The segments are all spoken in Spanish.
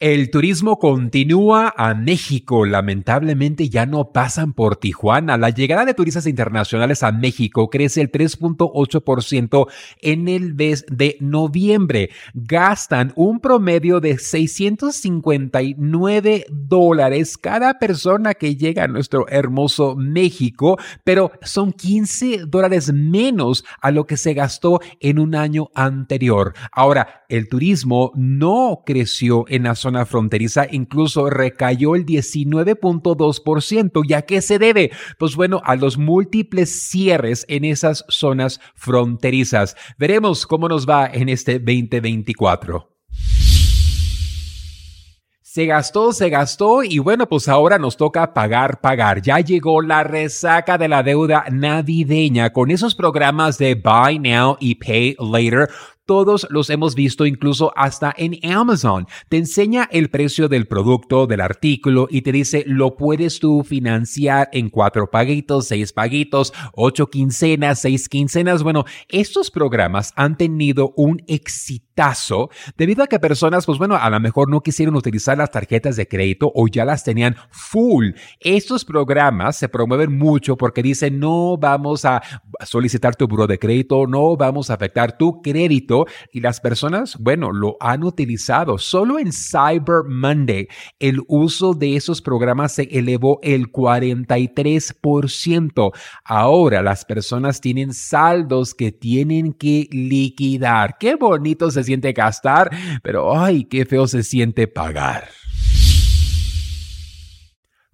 El turismo continúa a México. Lamentablemente ya no pasan por Tijuana. La llegada de turistas internacionales a México crece el 3.8% en el mes de noviembre. Gastan un promedio de 659 dólares cada persona que llega a nuestro hermoso México, pero son 15 dólares menos a lo que se gastó en un año anterior. Ahora, el turismo no creció en la fronteriza incluso recayó el 19.2%. ¿Y a qué se debe? Pues bueno, a los múltiples cierres en esas zonas fronterizas. Veremos cómo nos va en este 2024. Se gastó, se gastó y bueno, pues ahora nos toca pagar, pagar. Ya llegó la resaca de la deuda navideña con esos programas de Buy Now y Pay Later todos los hemos visto incluso hasta en Amazon. Te enseña el precio del producto, del artículo y te dice lo puedes tú financiar en cuatro paguitos, seis paguitos, ocho quincenas, seis quincenas. Bueno, estos programas han tenido un exitazo debido a que personas, pues bueno, a lo mejor no quisieron utilizar las tarjetas de crédito o ya las tenían full. Estos programas se promueven mucho porque dicen no vamos a solicitar tu buro de crédito, no vamos a afectar tu crédito y las personas, bueno, lo han utilizado. Solo en Cyber Monday el uso de esos programas se elevó el 43%. Ahora las personas tienen saldos que tienen que liquidar. Qué bonito se siente gastar, pero ay, qué feo se siente pagar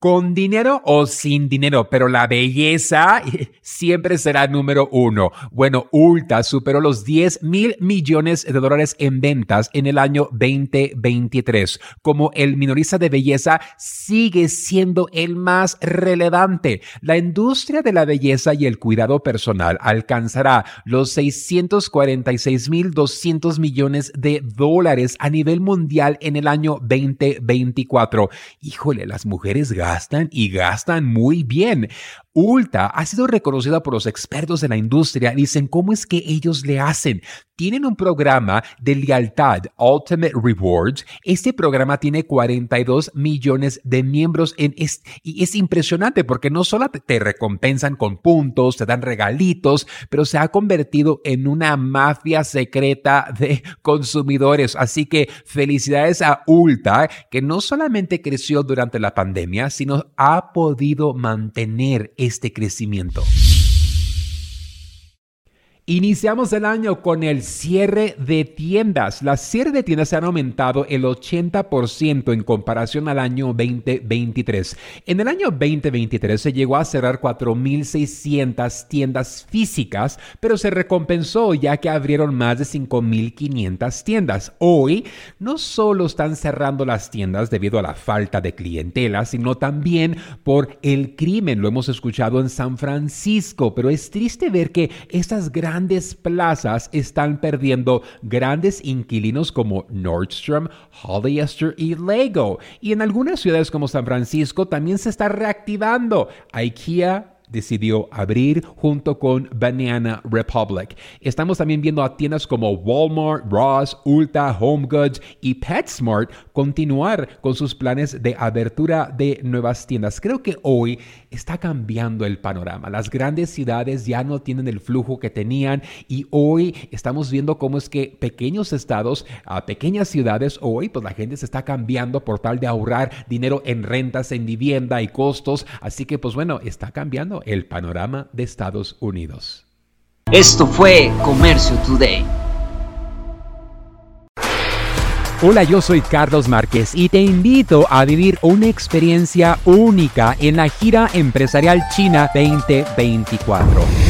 con dinero o sin dinero, pero la belleza siempre será número uno. Bueno, Ulta superó los 10 mil millones de dólares en ventas en el año 2023. Como el minorista de belleza sigue siendo el más relevante. La industria de la belleza y el cuidado personal alcanzará los 646 mil 200 millones de dólares a nivel mundial en el año 2024. Híjole, las mujeres gastan y gastan muy bien. Ulta ha sido reconocida por los expertos de la industria. Dicen, ¿cómo es que ellos le hacen? Tienen un programa de lealtad, Ultimate Rewards. Este programa tiene 42 millones de miembros en y es impresionante porque no solo te, te recompensan con puntos, te dan regalitos, pero se ha convertido en una mafia secreta de consumidores. Así que felicidades a Ulta, que no solamente creció durante la pandemia, sino ha podido mantener este crecimiento. Iniciamos el año con el cierre de tiendas. Las cierres de tiendas se han aumentado el 80% en comparación al año 2023. En el año 2023 se llegó a cerrar 4.600 tiendas físicas, pero se recompensó ya que abrieron más de 5.500 tiendas. Hoy no solo están cerrando las tiendas debido a la falta de clientela, sino también por el crimen. Lo hemos escuchado en San Francisco, pero es triste ver que estas grandes grandes plazas están perdiendo grandes inquilinos como Nordstrom, Hollister y Lego. Y en algunas ciudades como San Francisco también se está reactivando. IKEA, decidió abrir junto con Banana Republic. Estamos también viendo a tiendas como Walmart, Ross, Ulta, Home Goods y PetSmart continuar con sus planes de abertura de nuevas tiendas. Creo que hoy está cambiando el panorama. Las grandes ciudades ya no tienen el flujo que tenían y hoy estamos viendo cómo es que pequeños estados, pequeñas ciudades, hoy pues la gente se está cambiando por tal de ahorrar dinero en rentas, en vivienda y costos. Así que pues bueno, está cambiando el panorama de Estados Unidos. Esto fue Comercio Today. Hola, yo soy Carlos Márquez y te invito a vivir una experiencia única en la gira empresarial China 2024